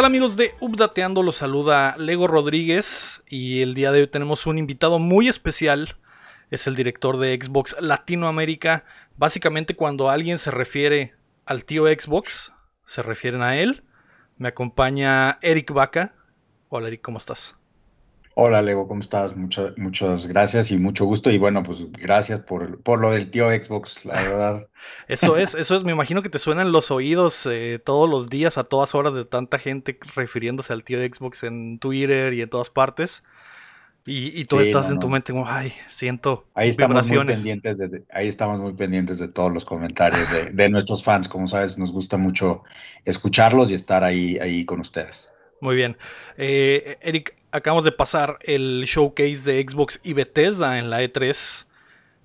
¿Qué tal amigos de Updateando? Los saluda Lego Rodríguez y el día de hoy tenemos un invitado muy especial. Es el director de Xbox Latinoamérica. Básicamente cuando alguien se refiere al tío Xbox, se refieren a él. Me acompaña Eric Vaca. Hola Eric, ¿cómo estás? Hola Lego, ¿cómo estás? muchas gracias y mucho gusto. Y bueno, pues gracias por, por lo del tío Xbox, la verdad. eso es, eso es, me imagino que te suenan los oídos eh, todos los días, a todas horas de tanta gente refiriéndose al tío Xbox en Twitter y en todas partes. Y, tú estás en tu mente como, ay, siento ahí estamos Muy pendientes de, ahí estamos muy pendientes de todos los comentarios de, nuestros fans. Como sabes, nos gusta mucho escucharlos y estar ahí, ahí con ustedes. Muy bien. Eh, Eric, acabamos de pasar el showcase de Xbox y Bethesda en la E3.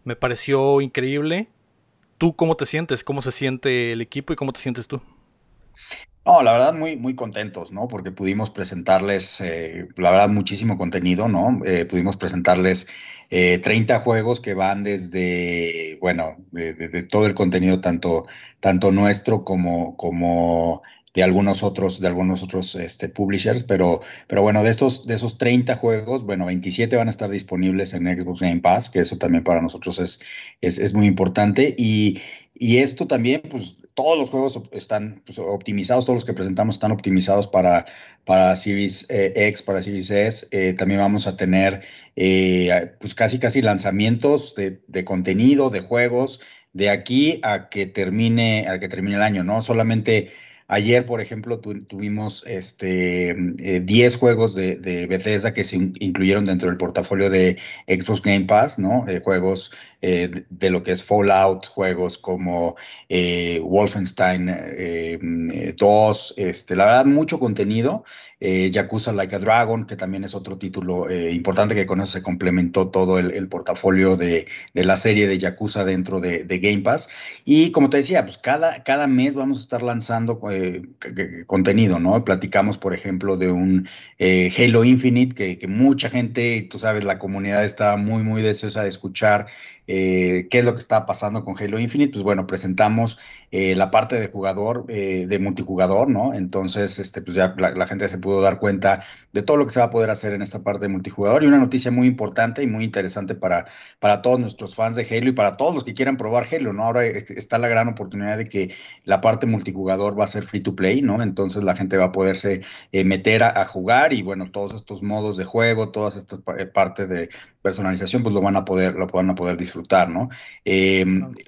Me pareció increíble. ¿Tú cómo te sientes? ¿Cómo se siente el equipo y cómo te sientes tú? No, la verdad muy, muy contentos, ¿no? Porque pudimos presentarles, eh, la verdad, muchísimo contenido, ¿no? Eh, pudimos presentarles 30 juegos que van desde, bueno, de, todo el contenido, tanto, tanto nuestro como, como de algunos otros, de algunos otros este, publishers, pero, pero bueno, de estos, de esos 30 juegos, bueno, 27 van a estar disponibles en Xbox Game Pass, que eso también para nosotros es, es, muy importante. Y, esto también, pues, todos los juegos están pues, optimizados, todos los que presentamos están optimizados para, para Series eh, X, para Series S. Eh, también vamos a tener, eh, pues, casi, casi lanzamientos de, de contenido, de juegos, de aquí a que termine, a que termine el año, ¿no? Solamente Ayer, por ejemplo, tuvimos este, 10 eh, juegos de, Bethesda que se incluyeron dentro del portafolio de Xbox Game Pass, ¿no? Eh, juegos eh, de lo que es Fallout, juegos como Wolfenstein 2, este, la verdad, mucho contenido. Yakuza Like a Dragon, que también es otro título importante que con eso se complementó todo el, portafolio de, la serie de Yakuza dentro de, Game Pass. Y como te decía, pues cada, mes vamos a estar lanzando eh, contenido, ¿no? Platicamos, por ejemplo, de un eh, Halo Infinite que, mucha gente, tú sabes, la comunidad está muy, muy deseosa de escuchar eh, qué es lo que está pasando con Halo Infinite. Pues bueno, presentamos eh, la parte de jugador, eh, de multijugador, ¿no? Entonces, este, pues ya la, gente se pudo dar cuenta de todo lo que se va a poder hacer en esta parte de multijugador y una noticia muy importante y muy interesante para, para todos nuestros fans de Halo y para todos los que quieran probar Halo, ¿no? Ahora está la gran oportunidad de que la parte multijugador va a ser free to play, ¿no? Entonces la gente va a poderse eh, meter a, jugar y bueno, todos estos modos de juego, todas estas partes de personalización, pues lo van a poder, lo van a poder disfrutar, ¿no?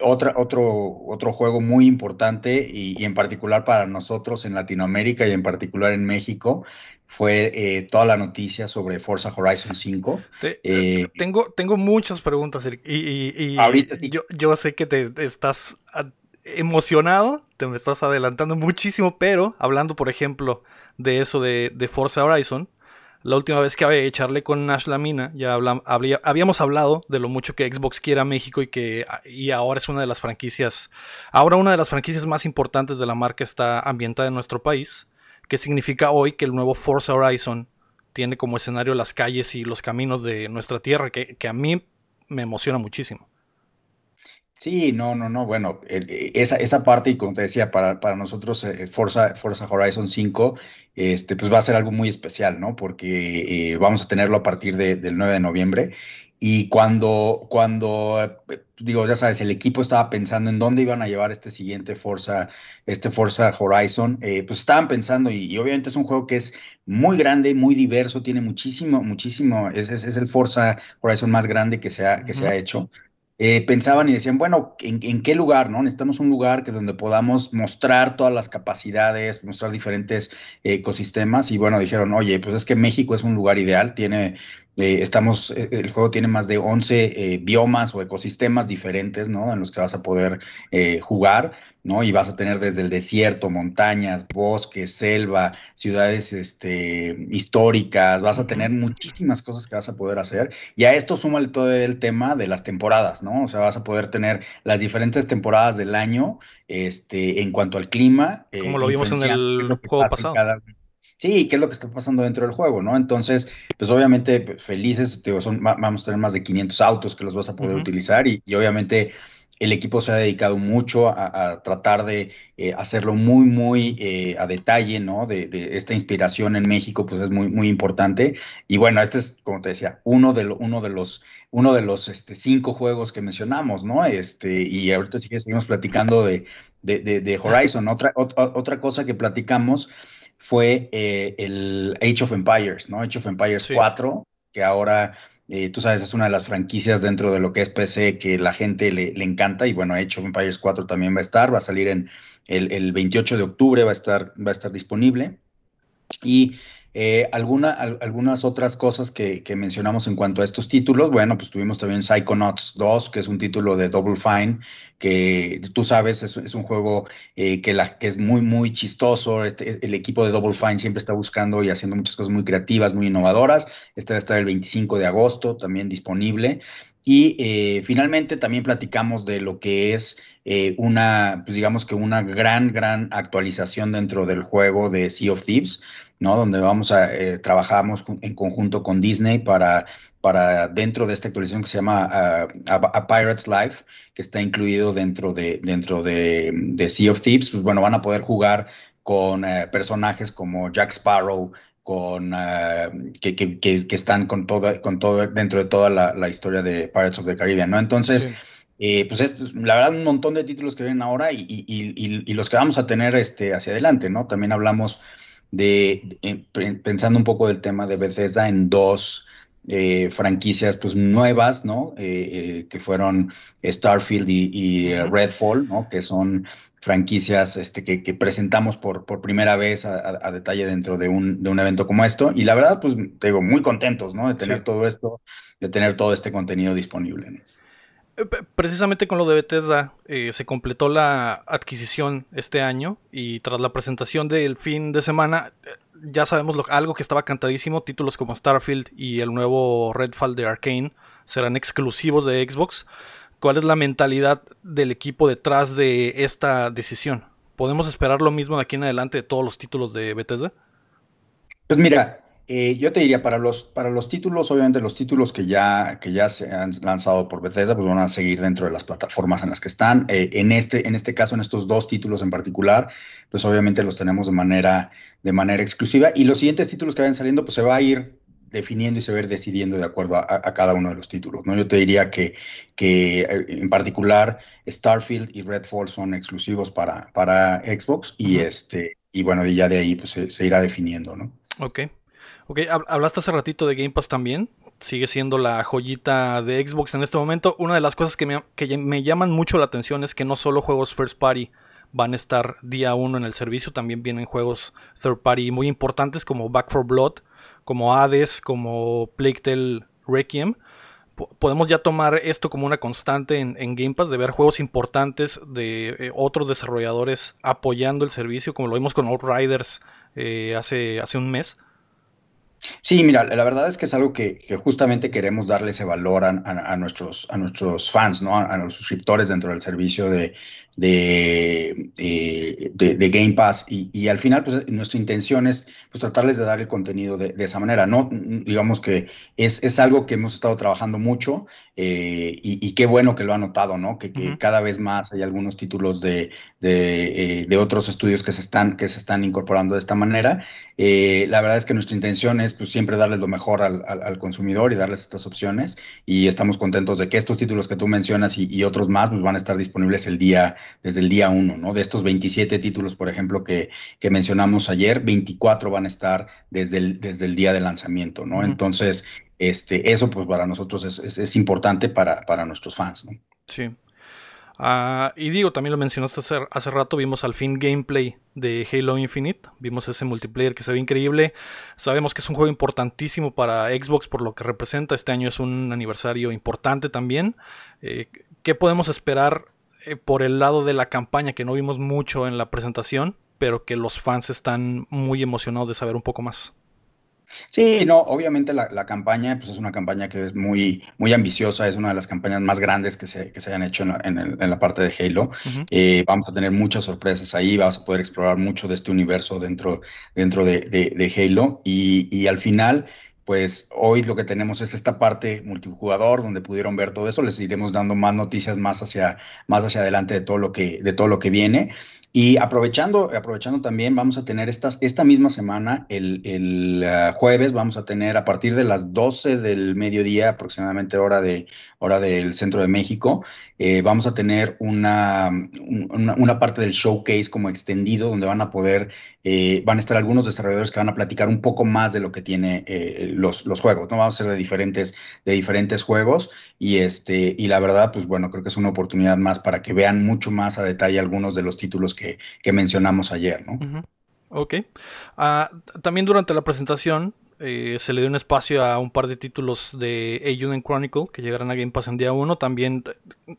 otra, otro, otro juego muy importante y, en particular para nosotros en Latinoamérica y en particular en México fue eh, toda la noticia sobre Forza Horizon 5. Eh, tengo, tengo muchas preguntas y, yo, yo, sé que te estás emocionado, te me estás adelantando muchísimo, pero hablando por ejemplo de eso de, de Forza Horizon, la última vez que echarle con Nash Lamina, ya habíamos hablado de lo mucho que Xbox quiere a México y que y ahora es una de las franquicias, ahora una de las franquicias más importantes de la marca está ambientada en nuestro país, que significa hoy que el nuevo Forza Horizon tiene como escenario las calles y los caminos de nuestra tierra, que, a mí me emociona muchísimo. Sí, no, no, no, bueno, e, esa, esa parte, y como te decía, para, para nosotros eh, Forza, Forza Horizon 5 este, pues va a ser algo muy especial, ¿no? Porque eh, vamos a tenerlo a partir del 9 de noviembre. Y cuando, cuando, eh, digo, ya sabes, el equipo estaba pensando en dónde iban a llevar este siguiente Forza, este Forza Horizon, eh, pues estaban pensando, y, obviamente es un juego que es muy grande, muy diverso, tiene muchísimo, muchísimo, es, es, el Forza Horizon más grande que se ha, que se ha hecho. Eh, pensaban y decían, bueno, ¿en, qué lugar? no Necesitamos un lugar que donde podamos mostrar todas las capacidades, mostrar diferentes ecosistemas. Y bueno, dijeron, oye, pues es que México es un lugar ideal, tiene eh, estamos, eh, el juego tiene más de 11 eh, biomas o ecosistemas diferentes, ¿no? En los que vas a poder jugar, ¿no? Y vas a tener desde el desierto, montañas, bosques, selva, ciudades este, históricas, vas a tener muchísimas cosas que vas a poder hacer. Y a esto suma todo el tema de las temporadas, ¿no? O sea, vas a poder tener las diferentes temporadas del año este, en cuanto al clima. Como lo vimos en el juego pasado sí, qué es lo que está pasando dentro del juego, ¿no? Entonces, pues obviamente pues, felices, son, vamos a tener más de 500 autos que los vas a poder utilizar y, obviamente el equipo se ha dedicado mucho a, tratar de eh, hacerlo muy, muy eh, a detalle, ¿no? De, esta inspiración en México, pues es muy, muy importante. Y bueno, este es, como te decía, uno de, uno de los, uno de los este, cinco juegos que mencionamos, ¿no? Este, y ahorita sí que seguimos platicando de, de Horizon. Otra, otra cosa que platicamos fue eh, el Age of Empires, ¿no? Age of Empires 4, que ahora eh, tú sabes, es una de las franquicias dentro de lo que es PC que la gente le, encanta. Y bueno, Age of Empires 4 también va a estar, va a salir en el, el 28 de octubre, va a estar, va a estar disponible. Y eh, alguna, algunas otras cosas que, mencionamos en cuanto a estos títulos, bueno, pues tuvimos también Psychonauts 2, que es un título de Double Fine, que tú sabes, es, un juego eh, que, es muy, muy chistoso. Este, el equipo de Double Fine siempre está buscando y haciendo muchas cosas muy creativas, muy innovadoras. Este va a estar el 25 de agosto también disponible. Y eh, finalmente también platicamos de lo que es una, pues digamos que una gran, gran actualización dentro del juego de Sea of Thieves. ¿No? Donde vamos a, eh, trabajamos en conjunto con Disney para, para dentro de esta actualización que se llama a, Pirates Life, que está incluido dentro de, dentro de, Sea of Thieves, pues bueno, van a poder jugar con eh, personajes como Jack Sparrow, con eh, que, que, que, están con todo, con todo dentro de toda la, historia de Pirates of the Caribbean, ¿no? Entonces, pues es, la verdad, un montón de títulos que vienen ahora y, y, y, y, los que vamos a tener este, hacia adelante, ¿no? También hablamos de, eh, pensando un poco del tema de Bethesda en dos eh, franquicias pues nuevas, ¿no? Eh, que fueron Starfield y, Redfall, ¿no? Que son franquicias este, que, presentamos por, por primera vez a, detalle dentro de un, de un, evento como esto. Y la verdad, pues te digo, muy contentos, ¿no? De tener todo esto, de tener todo este contenido disponible. Precisamente con lo de Bethesda eh, se completó la adquisición este año y tras la presentación del fin de semana eh, ya sabemos lo, algo que estaba cantadísimo, títulos como Starfield y el nuevo Redfall de Arkane serán exclusivos de Xbox. ¿Cuál es la mentalidad del equipo detrás de esta decisión? ¿Podemos esperar lo mismo de aquí en adelante de todos los títulos de Bethesda? Pues mira, eh, yo te diría, para los, para los títulos, obviamente los títulos que ya, que ya se han lanzado por Bethesda, pues van a seguir dentro de las plataformas en las que están. Eh, en, este, en este caso, en estos dos títulos en particular, pues obviamente los tenemos de manera, de manera exclusiva. Y los siguientes títulos que vayan saliendo, pues se va a ir definiendo y se va a ir decidiendo de acuerdo a, cada uno de los títulos. ¿no? Yo te diría que, que eh, en particular Starfield y Redfall son exclusivos para, para Xbox y, este, y bueno, y ya de ahí pues, se, se irá definiendo. ¿no? Ok. Ok, hablaste hace ratito de Game Pass también. Sigue siendo la joyita de Xbox en este momento. Una de las cosas que me, llaman mucho la atención es que no solo juegos first party van a estar día uno en el servicio, también vienen juegos third party muy importantes como Back for Blood, como Hades, como Plague Tale Requiem. podemos ya tomar esto como una constante en, Game Pass, de ver juegos importantes de eh, otros desarrolladores apoyando el servicio, como lo vimos con Outriders eh, hace, hace un mes. Sí, mira, la verdad es que es algo que, justamente queremos darle ese valor a, nuestros, a nuestros fans, ¿no? A, los suscriptores dentro del servicio de, de, de, Game Pass. Y, al final, pues nuestra intención es pues, tratarles de dar el contenido de, esa manera, ¿no? Digamos que es, es, algo que hemos estado trabajando mucho eh, y, qué bueno que lo ha notado, ¿no? Que, cada vez más hay algunos títulos de, de, eh, otros estudios que se están, que se están incorporando de esta manera. Eh, la verdad es que nuestra intención es pues, siempre darles lo mejor al, consumidor y darles estas opciones. Y estamos contentos de que estos títulos que tú mencionas y, otros más pues, van a estar disponibles el día, desde el día uno, ¿no? De estos 27 títulos, por ejemplo, que, que mencionamos ayer, 24 van a estar desde el, desde el día de lanzamiento, ¿no? Entonces, este, eso pues para nosotros es, importante para, para, nuestros fans. ¿no? Sí. Ah, y digo, también lo mencionaste hace, rato, vimos al fin gameplay de Halo Infinite, vimos ese multiplayer que se ve increíble, sabemos que es un juego importantísimo para Xbox por lo que representa, este año es un aniversario importante también. Eh, ¿Qué podemos esperar eh, por el lado de la campaña que no vimos mucho en la presentación, pero que los fans están muy emocionados de saber un poco más? Sí, no, obviamente la, campaña pues es una campaña que es muy, muy ambiciosa, es una de las campañas más grandes que se, que se hayan hecho en la, parte de Halo. Eh, vamos a tener muchas sorpresas ahí, vamos a poder explorar mucho de este universo dentro, dentro de, de, Halo y, y, al final pues hoy lo que tenemos es esta parte multijugador donde pudieron ver todo eso. Les iremos dando más noticias más hacia, más hacia adelante de todo lo que, de todo lo que viene. Y aprovechando, aprovechando también, vamos a tener estas, esta misma semana, el, el ah, jueves, vamos a tener a partir de las 12 del mediodía, aproximadamente hora, de, hora del centro de México, eh, vamos a tener una, una, parte del showcase como extendido, donde van a poder, eh, van a estar algunos desarrolladores que van a platicar un poco más de lo que tiene eh, los, los juegos, ¿no? Vamos a ser de diferentes, de diferentes juegos y, este, y la verdad, pues bueno, creo que es una oportunidad más para que vean mucho más a detalle algunos de los títulos que que, mencionamos ayer, ¿no? Ok. Ah, también durante la presentación eh, se le dio un espacio a un par de títulos de Ayuden Chronicle que llegarán a Game Pass en día 1. También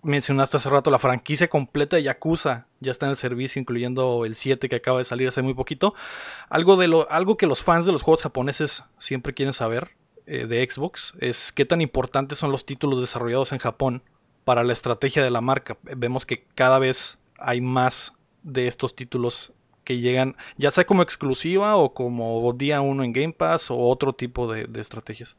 mencionaste hace rato la franquicia completa de Yakuza. Ya está en el servicio, incluyendo el 7 que acaba de salir hace muy poquito. Algo, de lo, algo que los fans de los juegos japoneses siempre quieren saber eh, de Xbox es qué tan importantes son los títulos desarrollados en Japón para la estrategia de la marca. Vemos que cada vez hay más de estos títulos que llegan, ya sea como exclusiva o como día uno en Game Pass o otro tipo de, estrategias.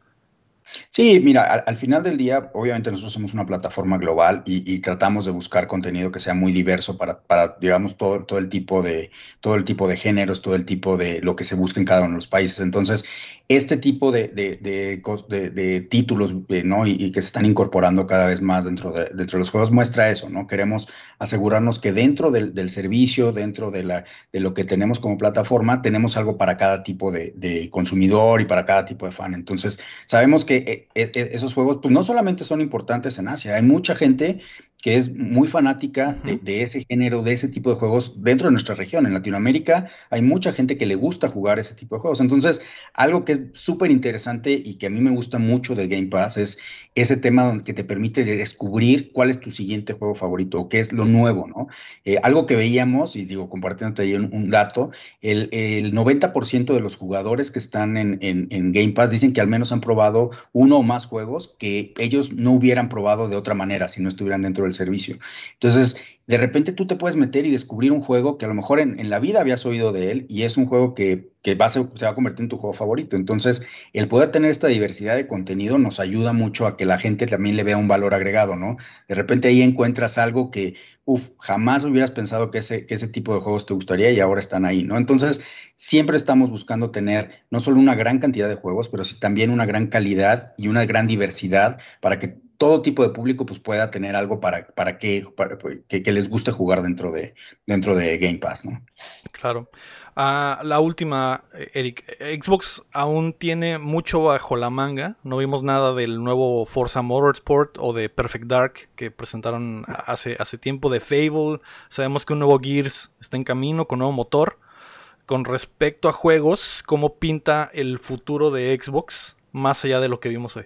Sí, mira, al, final del día, obviamente nosotros somos una plataforma global y, tratamos de buscar contenido que sea muy diverso para, para, digamos, todo, todo el tipo de, todo el tipo de géneros, todo el tipo de lo que se busca en cada uno de los países. Entonces, este tipo de, de, títulos eh, ¿no? Y, que se están incorporando cada vez más dentro de, dentro de los juegos muestra eso, ¿no? Queremos asegurarnos que dentro del, servicio, dentro de, la, de lo que tenemos como plataforma, tenemos algo para cada tipo de, consumidor y para cada tipo de fan. Entonces, sabemos que eh, eh, esos juegos pues, no solamente son importantes en Asia, hay mucha gente que es muy fanática de, ese género, de ese tipo de juegos dentro de nuestra región. En Latinoamérica hay mucha gente que le gusta jugar ese tipo de juegos. Entonces, algo que es súper interesante y que a mí me gusta mucho del Game Pass es ese tema que te permite descubrir cuál es tu siguiente juego favorito o qué es lo nuevo, ¿no? Eh, algo que veíamos, y digo, compartiéndote ahí un, dato, el, 90% de los jugadores que están en, en Game Pass dicen que al menos han probado uno o más juegos que ellos no hubieran probado de otra manera si no estuvieran dentro del servicio. Entonces, de repente tú te puedes meter y descubrir un juego que a lo mejor en, la vida habías oído de él y es un juego que, va a se va a convertir en tu juego favorito. Entonces, el poder tener esta diversidad de contenido nos ayuda mucho a que la gente también le vea un valor agregado, ¿no? De repente ahí encuentras algo que, uff, jamás hubieras pensado que ese, que ese tipo de juegos te gustaría y ahora están ahí, ¿no? Entonces, siempre estamos buscando tener no solo una gran cantidad de juegos, pero sí también una gran calidad y una gran diversidad para que todo tipo de público pues pueda tener algo para, para, que, que, les guste jugar dentro de, dentro de Game Pass, ¿no? Claro. Ah, la última, Eric. Xbox aún tiene mucho bajo la manga. No vimos nada del nuevo Forza Motorsport o de Perfect Dark que presentaron hace, hace tiempo de Fable. Sabemos que un nuevo Gears está en camino con nuevo motor. Con respecto a juegos, ¿cómo pinta el futuro de Xbox más allá de lo que vimos hoy?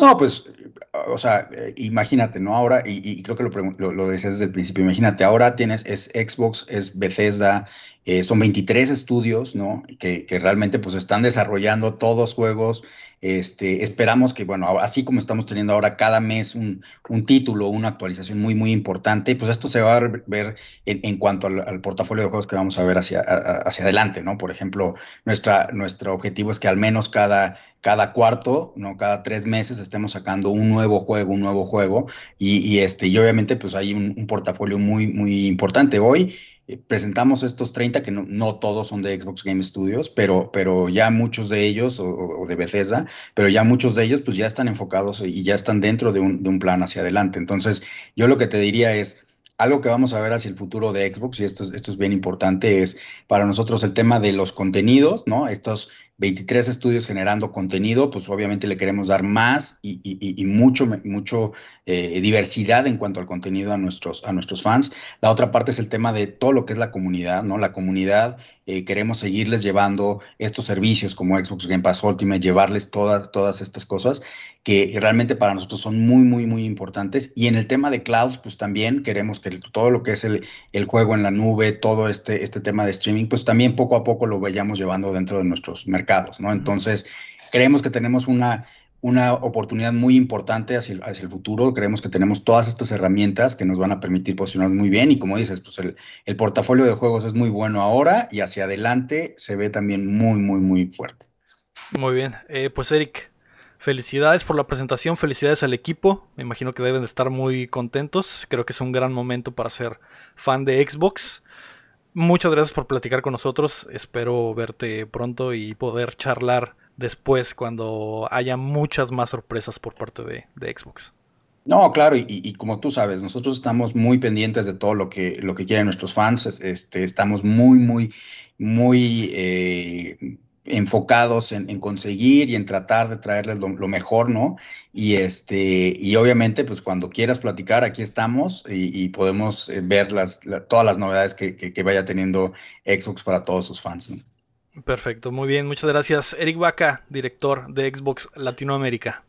No, pues, o sea, eh, imagínate, ¿no? Ahora, y, creo que lo, lo, decías desde el principio, imagínate, ahora tienes, es Xbox, es Bethesda, eh, son 23 estudios, ¿no? Que, que, realmente pues están desarrollando todos juegos este, esperamos que, bueno, así como estamos teniendo ahora cada mes un, título, una actualización muy, muy importante, pues esto se va a ver en, cuanto al, portafolio de juegos que vamos a ver hacia, hacia adelante, ¿no? Por ejemplo, nuestra, nuestro objetivo es que al menos cada, cada cuarto, no cada tres meses estemos sacando un nuevo juego, un nuevo juego, y, este, y obviamente pues hay un, portafolio muy, muy importante. Hoy eh, presentamos estos 30, que no, todos son de Xbox Game Studios, pero, pero ya muchos de ellos, o, de Bethesda, pero ya muchos de ellos pues ya están enfocados y ya están dentro de un, de un plan hacia adelante. Entonces, yo lo que te diría es, algo que vamos a ver hacia el futuro de Xbox, y esto es, esto es bien importante, es para nosotros el tema de los contenidos, ¿no? Estos 23 estudios generando contenido, pues obviamente le queremos dar más y, mucho, mucho eh, diversidad en cuanto al contenido a nuestros, a nuestros fans. La otra parte es el tema de todo lo que es la comunidad, ¿no? La comunidad, eh, queremos seguirles llevando estos servicios como Xbox Game Pass Ultimate, llevarles todas, todas estas cosas que realmente para nosotros son muy, muy, muy importantes. Y en el tema de cloud, pues también queremos que todo lo que es el, el juego en la nube, todo este, este tema de streaming, pues también poco a poco lo vayamos llevando dentro de nuestros mercados ¿no? Entonces, creemos que tenemos una, una oportunidad muy importante hacia el, hacia el, futuro. Creemos que tenemos todas estas herramientas que nos van a permitir posicionarnos muy bien y como dices, pues el, el, portafolio de juegos es muy bueno ahora y hacia adelante se ve también muy, muy, muy fuerte. Muy bien, eh, pues Eric, felicidades por la presentación, felicidades al equipo, me imagino que deben de estar muy contentos, creo que es un gran momento para ser fan de Xbox. Muchas gracias por platicar con nosotros, espero verte pronto y poder charlar después cuando haya muchas más sorpresas por parte de, Xbox. No, claro, y, como tú sabes, nosotros estamos muy pendientes de todo lo que, lo que quieren nuestros fans, este, estamos muy, muy, muy eh, enfocados en, conseguir y en tratar de traerles lo, mejor, ¿no? Y este, y obviamente, pues cuando quieras platicar, aquí estamos y, podemos eh, ver las, todas las novedades que, vaya teniendo Xbox para todos sus fans. Perfecto, muy bien, muchas gracias. Eric Vaca, director de Xbox Latinoamérica.